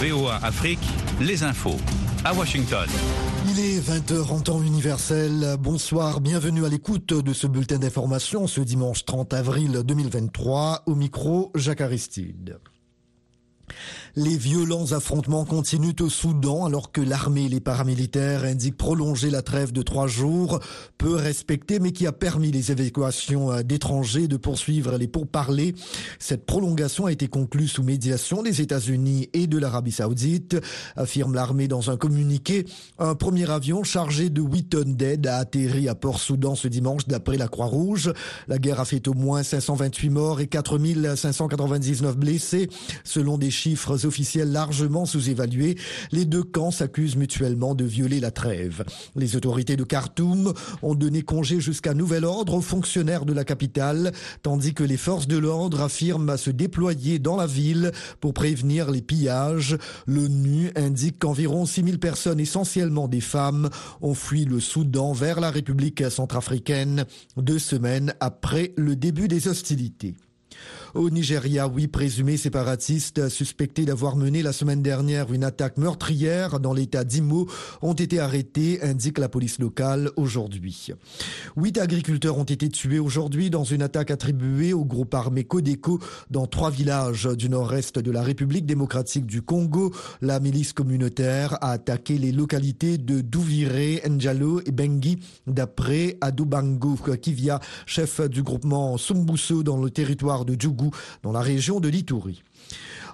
VOA Afrique, les infos. À Washington. Il est 20h en temps universel. Bonsoir, bienvenue à l'écoute de ce bulletin d'information ce dimanche 30 avril 2023. Au micro, Jacques Aristide. Les violents affrontements continuent au Soudan alors que l'armée et les paramilitaires indiquent prolonger la trêve de trois jours, peu respectée mais qui a permis les évacuations euh, d'étrangers de poursuivre les pourparlers. Cette prolongation a été conclue sous médiation des États-Unis et de l'Arabie saoudite, affirme l'armée dans un communiqué. Un premier avion chargé de 8 tonnes d'aide a atterri à Port-Soudan ce dimanche d'après la Croix-Rouge. La guerre a fait au moins 528 morts et 4599 blessés selon des chiffres officiels largement sous-évalués, les deux camps s'accusent mutuellement de violer la trêve. Les autorités de Khartoum ont donné congé jusqu'à nouvel ordre aux fonctionnaires de la capitale, tandis que les forces de l'ordre affirment se déployer dans la ville pour prévenir les pillages. L'ONU indique qu'environ 6000 personnes, essentiellement des femmes, ont fui le Soudan vers la République centrafricaine deux semaines après le début des hostilités. Au Nigeria, huit présumés séparatistes suspectés d'avoir mené la semaine dernière une attaque meurtrière dans l'état d'Imo ont été arrêtés, indique la police locale aujourd'hui. Huit agriculteurs ont été tués aujourd'hui dans une attaque attribuée au groupe armé Codeco dans trois villages du nord-est de la République démocratique du Congo. La milice communautaire a attaqué les localités de Douvire, Njalo et Bengi, d'après Adubango Kivia, chef du groupement Sumbuso dans le territoire de Djougou dans la région de l'Itourie.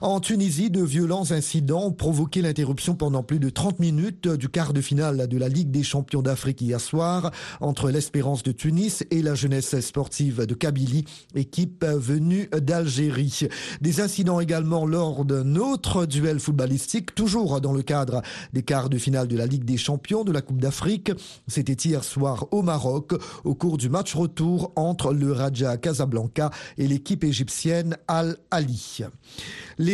En Tunisie, de violents incidents ont provoqué l'interruption pendant plus de 30 minutes du quart de finale de la Ligue des champions d'Afrique hier soir entre l'Espérance de Tunis et la jeunesse sportive de Kabylie, équipe venue d'Algérie. Des incidents également lors d'un autre duel footballistique, toujours dans le cadre des quarts de finale de la Ligue des champions de la Coupe d'Afrique. C'était hier soir au Maroc, au cours du match retour entre le Raja Casablanca et l'équipe égyptienne Al-Ali.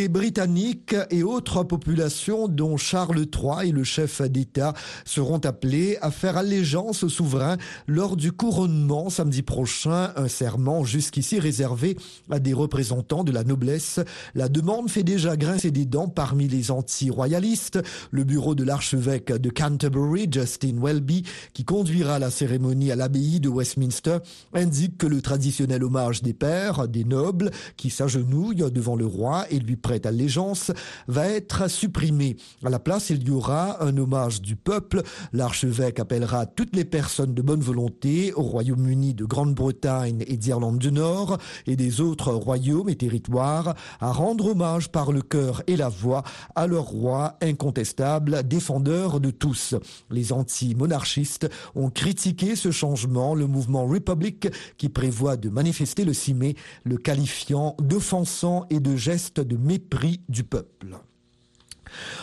Britanniques et autres populations, dont Charles III et le chef d'État, seront appelés à faire allégeance au souverain lors du couronnement samedi prochain, un serment jusqu'ici réservé à des représentants de la noblesse. La demande fait déjà grincer des dents parmi les anti-royalistes. Le bureau de l'archevêque de Canterbury, Justin Welby, qui conduira la cérémonie à l'abbaye de Westminster, indique que le traditionnel hommage des pères, des nobles, qui s'agenouillent devant le roi et lui prête allégeance va être supprimé. À la place, il y aura un hommage du peuple. L'archevêque appellera toutes les personnes de bonne volonté au Royaume-Uni de Grande-Bretagne et d'Irlande du Nord et des autres royaumes et territoires à rendre hommage par le cœur et la voix à leur roi incontestable, défendeur de tous. Les anti-monarchistes ont critiqué ce changement, le mouvement Republic qui prévoit de manifester le 6 mai, le qualifiant d'offensant et de geste de mépris du peuple.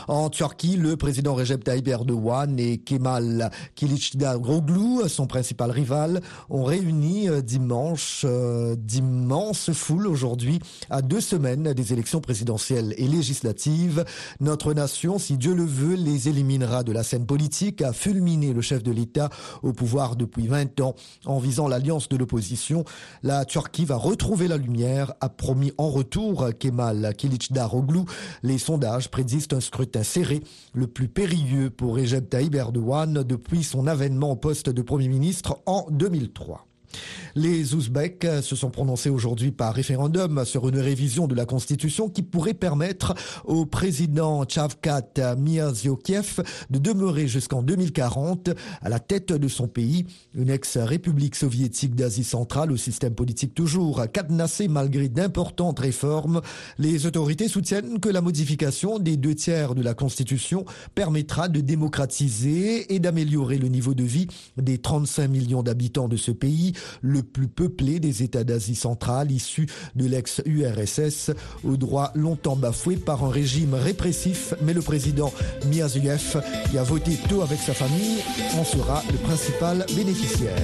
En Turquie, le président Recep Tayyip Erdogan et Kemal Kılıçdaroğlu, son principal rival, ont réuni euh, dimanche euh, d'immenses foules aujourd'hui à deux semaines des élections présidentielles et législatives. Notre nation, si Dieu le veut, les éliminera de la scène politique, a fulminé le chef de l'État au pouvoir depuis 20 ans en visant l'alliance de l'opposition. La Turquie va retrouver la lumière, a promis en retour Kemal Kılıçdaroğlu. Les sondages prédisent un scrutin serré, le plus périlleux pour Recep Tayyip Erdogan depuis son avènement au poste de Premier ministre en 2003. Les Ouzbeks se sont prononcés aujourd'hui par référendum sur une révision de la Constitution qui pourrait permettre au président Chavkat Mirziyoyev de demeurer jusqu'en 2040 à la tête de son pays, une ex-république soviétique d'Asie centrale au système politique toujours cadenassé malgré d'importantes réformes. Les autorités soutiennent que la modification des deux tiers de la Constitution permettra de démocratiser et d'améliorer le niveau de vie des 35 millions d'habitants de ce pays, le plus peuplé des États d'Asie centrale issus de l'ex-URSS, aux droits longtemps bafoués par un régime répressif, mais le président Mirziyoyev, qui a voté tôt avec sa famille, en sera le principal bénéficiaire.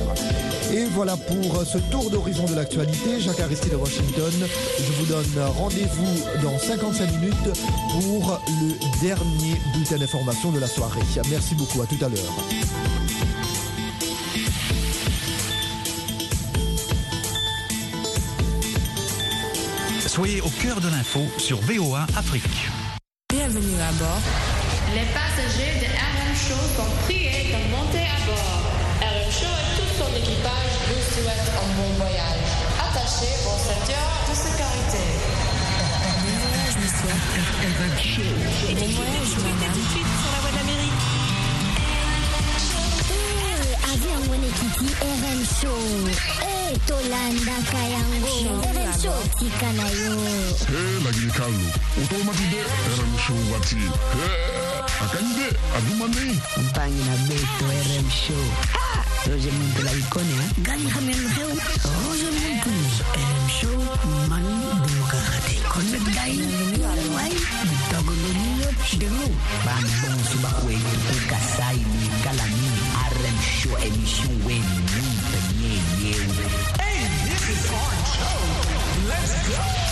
Et voilà pour ce tour d'horizon de l'actualité. Jacques Aristide de Washington. Je vous donne rendez-vous dans 55 minutes pour le dernier bulletin d'information de la soirée. Merci beaucoup. À tout à l'heure. Soyez au cœur de l'info sur VOA Afrique. Bienvenue à bord. Les passagers de RM Show sont priés de monter à bord. RM Show et tout son équipage vous souhaitent un bon voyage. Attachez vos ceintures de sécurité. Bon voyage, monsieur. Bon voyage, madame. Tout de suite sur la voie de l'Amérique. wani RM show. Eh tolanda kayango. RM show tika na yo. Eh lagi kalu. Otomati de RM show wati. Eh akande adumane. Mpangi na beto RM show. Ah! Rosemundo la iconia. Eh? Gali hamen heu. Rosemundo RM show man bukakati. Konek dain. Wai. Togolonio. Demu. Bang bong subakwe. Kasai. Galani one show émission you Hey, this is our show. Let's go.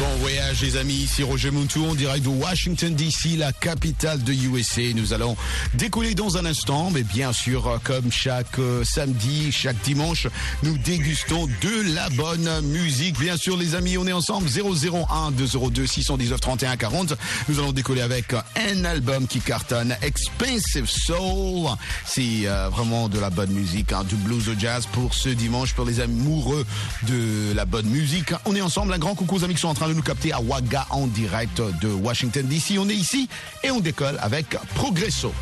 Bon voyage les amis, ici Roger Montou en direct de Washington DC, la capitale de USA. Nous allons décoller dans un instant, mais bien sûr, comme chaque euh, samedi, chaque dimanche, nous dégustons de la bonne musique. Bien sûr les amis, on est ensemble 001 202 619 31 40. Nous allons décoller avec un album qui cartonne, Expensive Soul. C'est euh, vraiment de la bonne musique, hein, du blues au jazz pour ce dimanche, pour les amoureux de la bonne musique. On est ensemble, un grand coucou aux amis qui sont en train de nous capter à Waga en direct de Washington DC. On est ici et on décolle avec Progresso.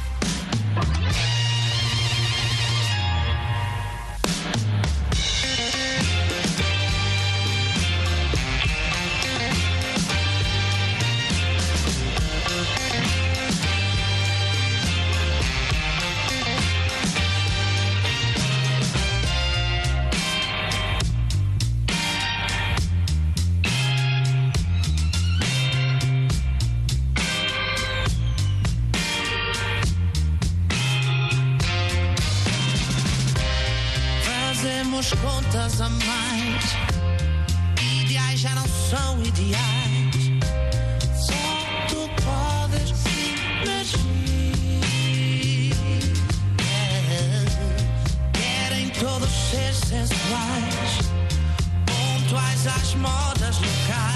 local.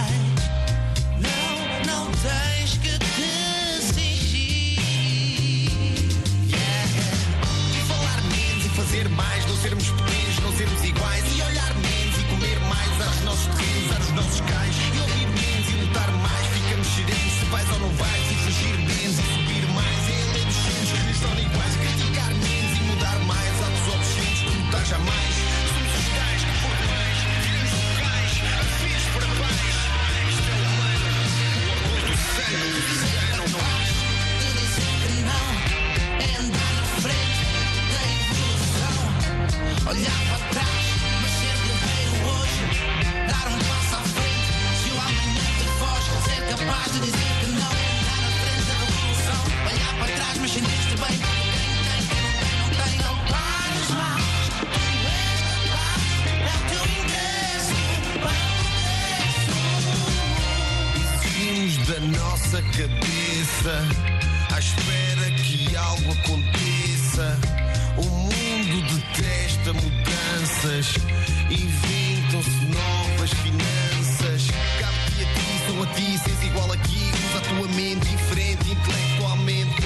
Cabeça à espera que algo aconteça. O mundo detesta mudanças, inventam-se novas finanças. Cabe-te a ti, sou a ti, sens igual aqui. Usa a tua mente diferente, intelectualmente,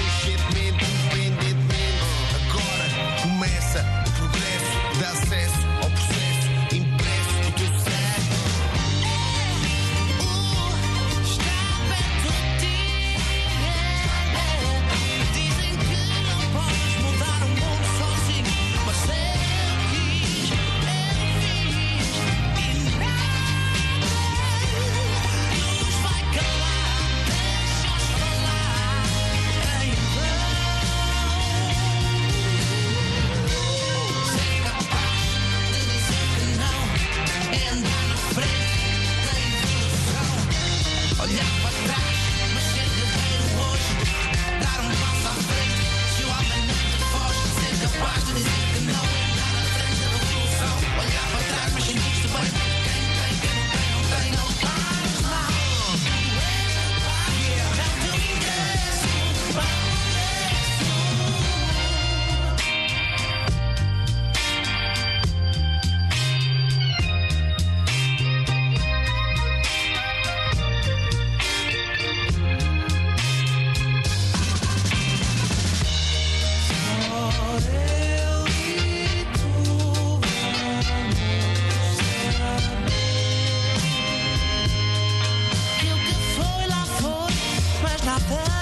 nothing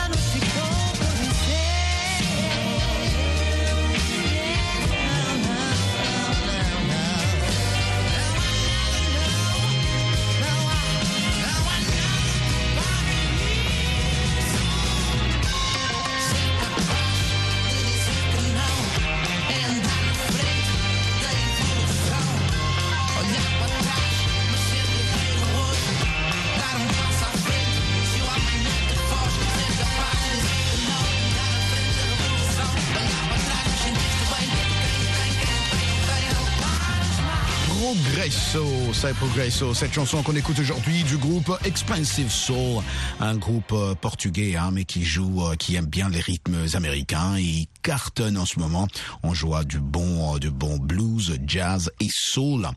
C'est Progresso, cette chanson qu'on écoute aujourd'hui du groupe Expensive Soul, un groupe euh, portugais hein, mais qui joue, euh, qui aime bien les rythmes américains et cartonne en ce moment. On joue du bon, euh, du bon blues, jazz et soul.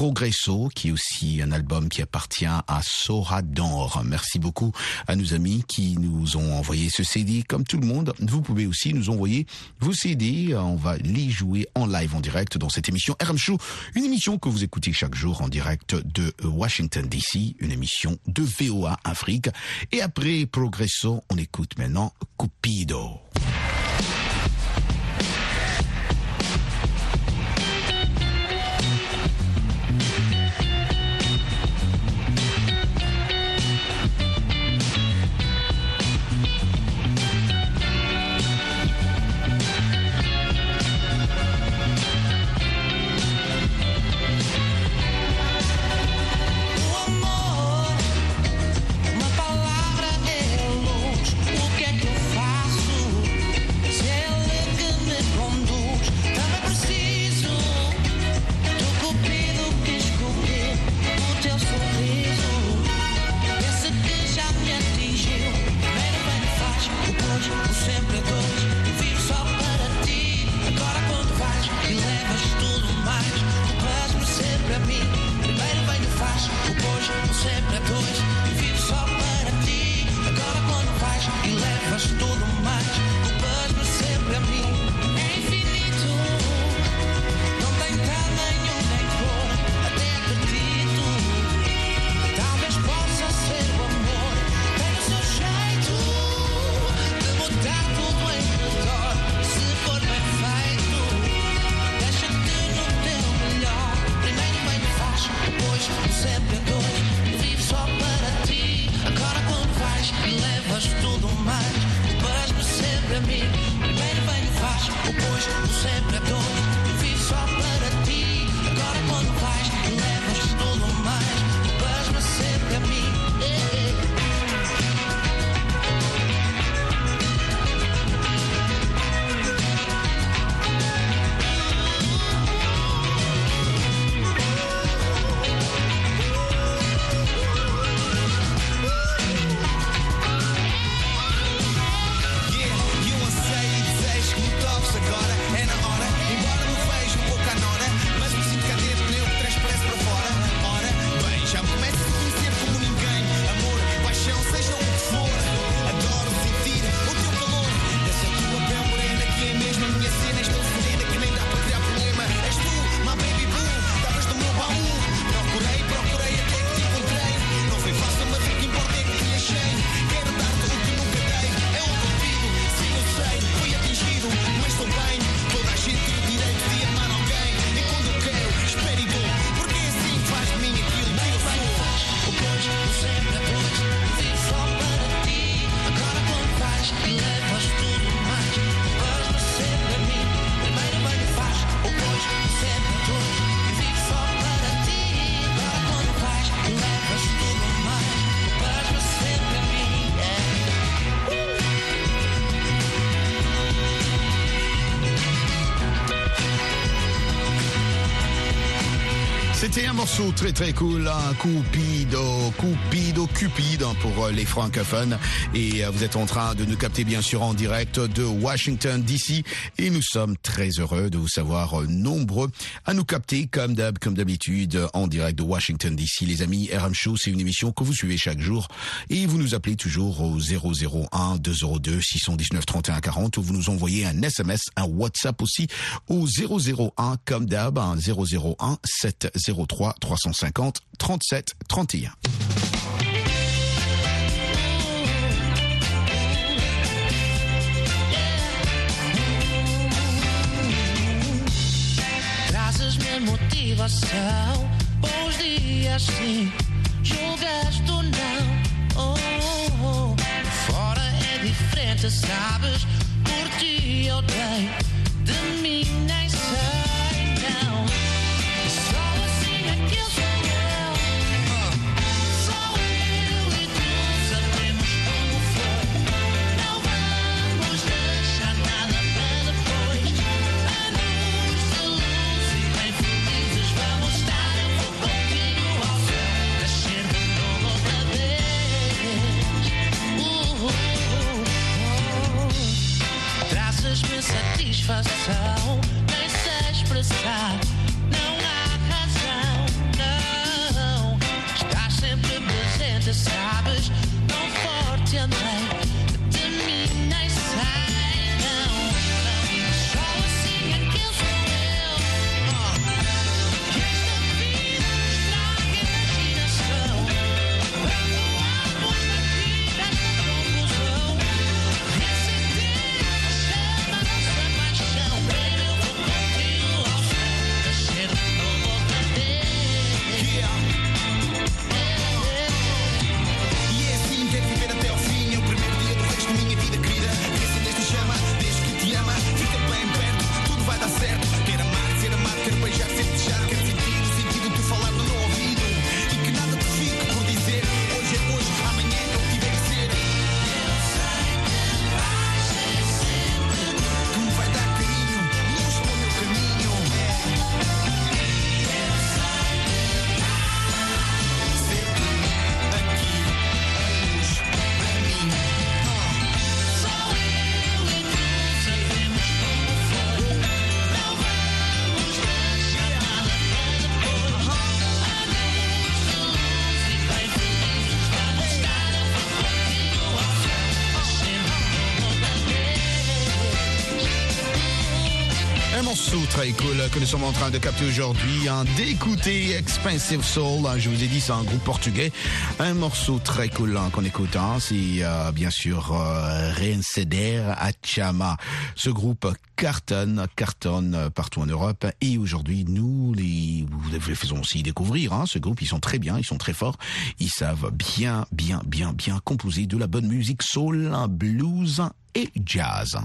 Progresso, qui est aussi un album qui appartient à Sora d'Or. Merci beaucoup à nos amis qui nous ont envoyé ce CD. Comme tout le monde, vous pouvez aussi nous envoyer vos CD. On va les jouer en live, en direct dans cette émission RM Show, une émission que vous écoutez chaque jour en direct de Washington DC, une émission de VOA Afrique. Et après Progresso, on écoute maintenant Cupido. Morceau très très cool, un Cupido, Cupido, Cupide hein, pour euh, les francophones. Et euh, vous êtes en train de nous capter bien sûr en direct de Washington DC. Et nous sommes très heureux de vous savoir euh, nombreux à nous capter comme d'hab, comme d'habitude en direct de Washington DC. Les amis, RM Show, c'est une émission que vous suivez chaque jour. Et vous nous appelez toujours au 001 202 619 31 40 ou vous nous envoyez un SMS, un WhatsApp aussi au 001 comme d'hab, un 001 703 350 37 31. Trazes-me motivação, bons dias sim, julgas tu não. Oh, oh, oh. Fora é diferente, sabes? Por ti eu dei, de mim nem nous sommes en train de capter aujourd'hui, hein, d'écouter Expensive Soul. Hein, je vous ai dit, c'est un groupe portugais. Un morceau très cool hein, qu'on écoute, hein. c'est euh, bien sûr euh, Reinceder à Chama. Ce groupe cartonne, cartonne partout en Europe. Et aujourd'hui, nous les, vous les, faisons aussi découvrir hein, ce groupe. Ils sont très bien, ils sont très forts. Ils savent bien, bien, bien, bien composer de la bonne musique soul, blues et jazz.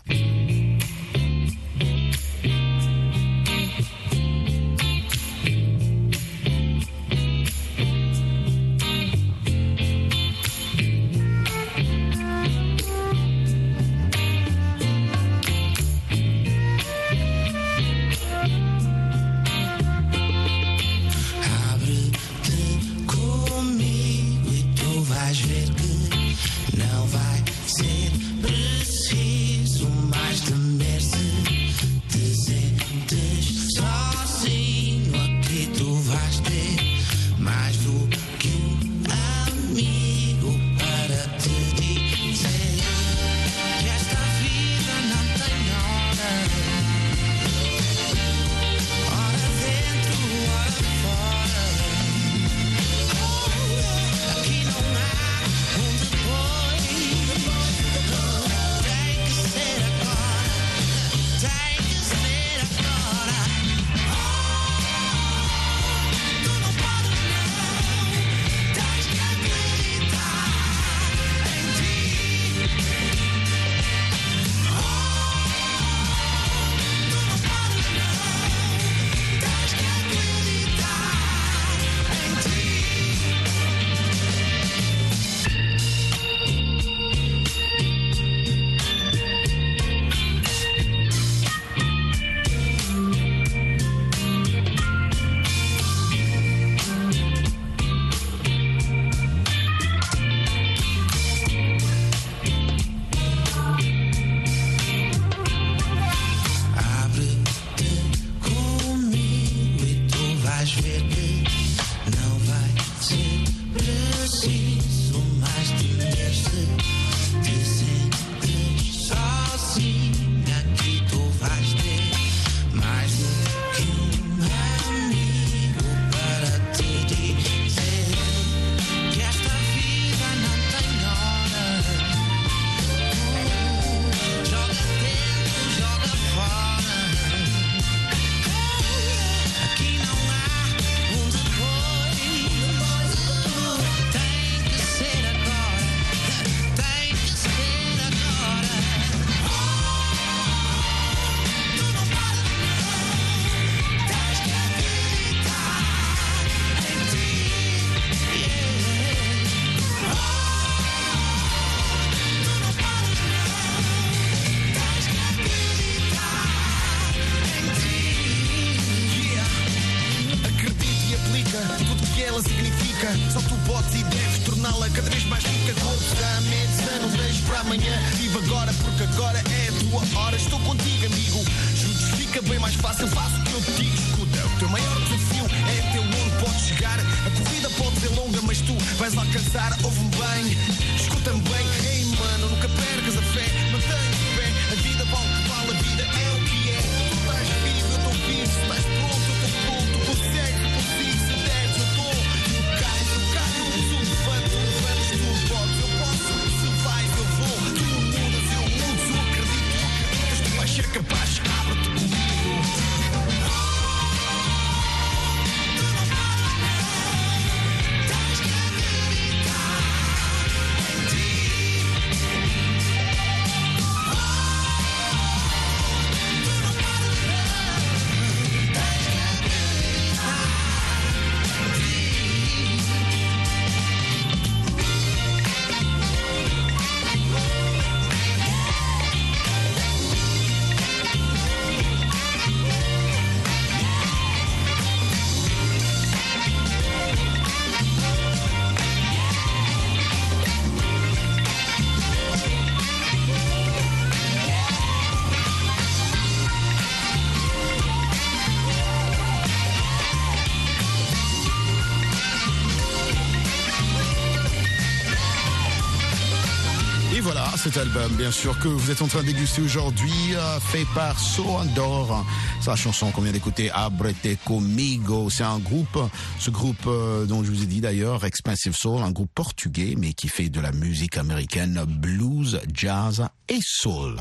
Voilà, cet album, bien sûr, que vous êtes en train de déguster aujourd'hui, euh, fait par So Andor. C'est la chanson qu'on vient d'écouter, Abrete Comigo. C'est un groupe, ce groupe euh, dont je vous ai dit d'ailleurs, Expensive Soul, un groupe portugais, mais qui fait de la musique américaine, blues, jazz et soul.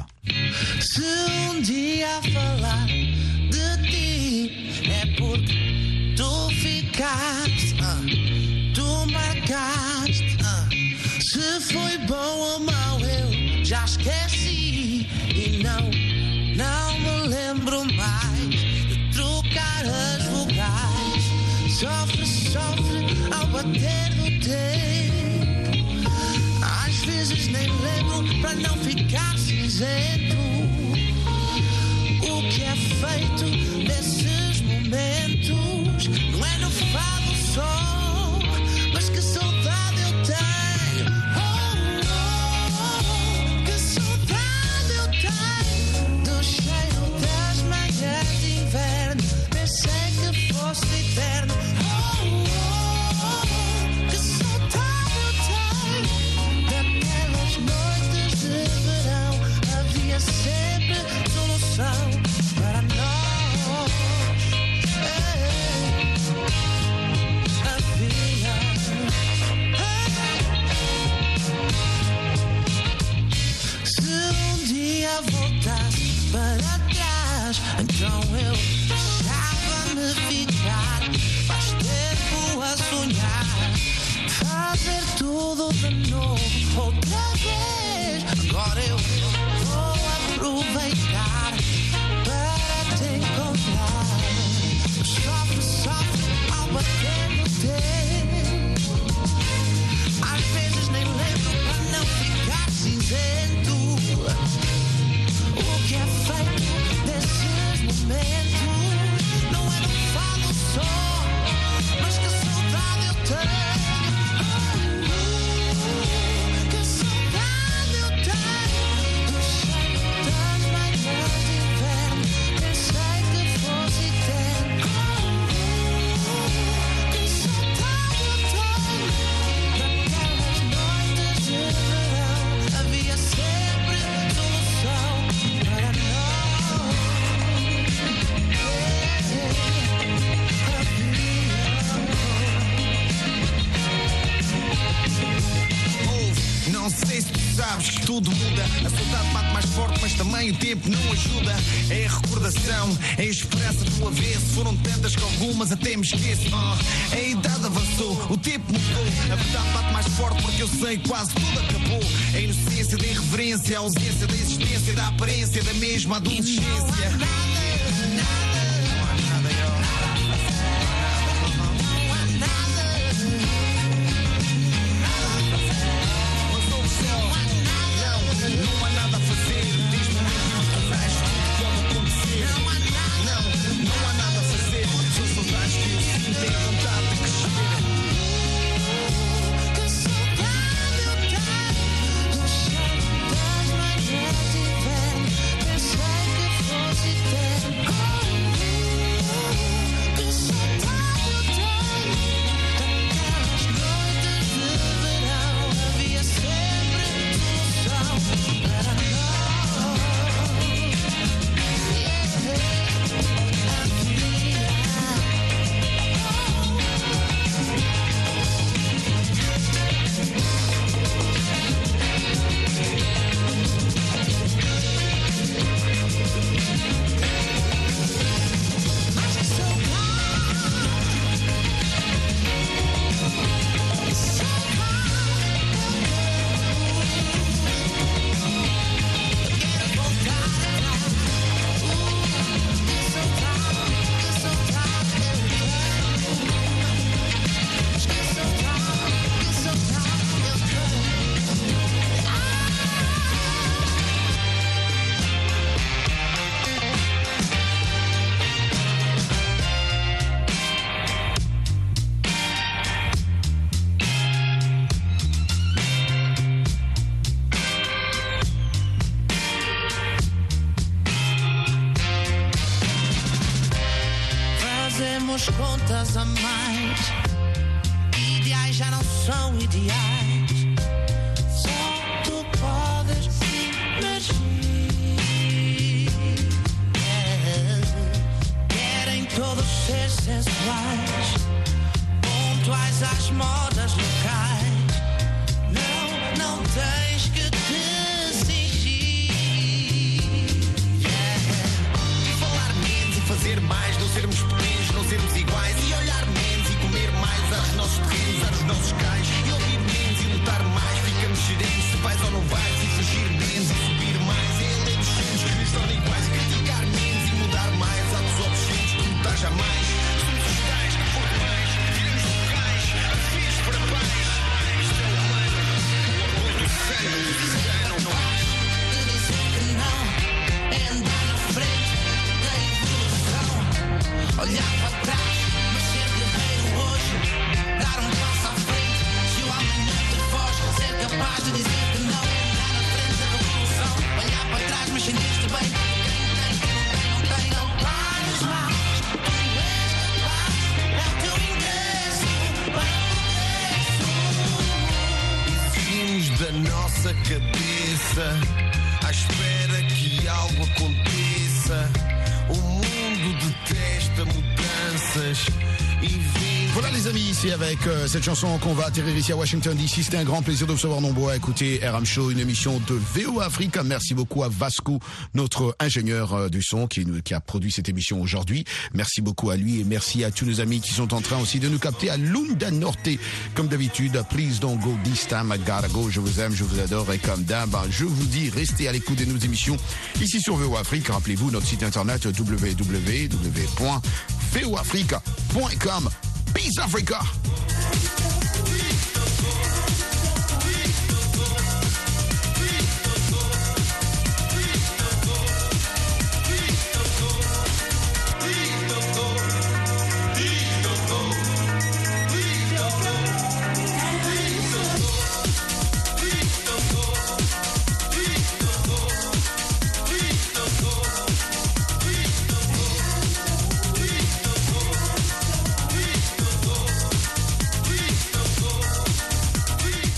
Um já esqueci e não, não me lembro mais de trocar as vogais. Sofre, sofre ao bater do tempo. Às vezes nem lembro para não ficar cinzento. O que é feito nesses momentos saudade bate mais forte, mas também o tempo não ajuda. É a recordação, é a esperança do avesso. Foram tantas que algumas até me esqueço. Ah, a idade avançou, o tempo mudou. A verdade bate mais forte porque eu sei quase tudo acabou. A inocência da irreverência, a ausência da existência, da aparência da mesma adolescência. Contas a mais. Ideais já não são ideais. Chanson qu'on va atterrir ici à Washington DC. C'était un grand plaisir de vous recevoir nombreux à écouter RM Show, une émission de VO Africa. Merci beaucoup à Vasco, notre ingénieur euh, du son qui, qui a produit cette émission aujourd'hui. Merci beaucoup à lui et merci à tous nos amis qui sont en train aussi de nous capter à Lunda Norte. Comme d'habitude, please don't go this time, I gotta go. Je vous aime, je vous adore et comme d'hab, ben, je vous dis, restez à l'écoute de nos émissions ici sur VO Afrique. Rappelez-vous notre site internet www.voafrica.com. Peace, Africa.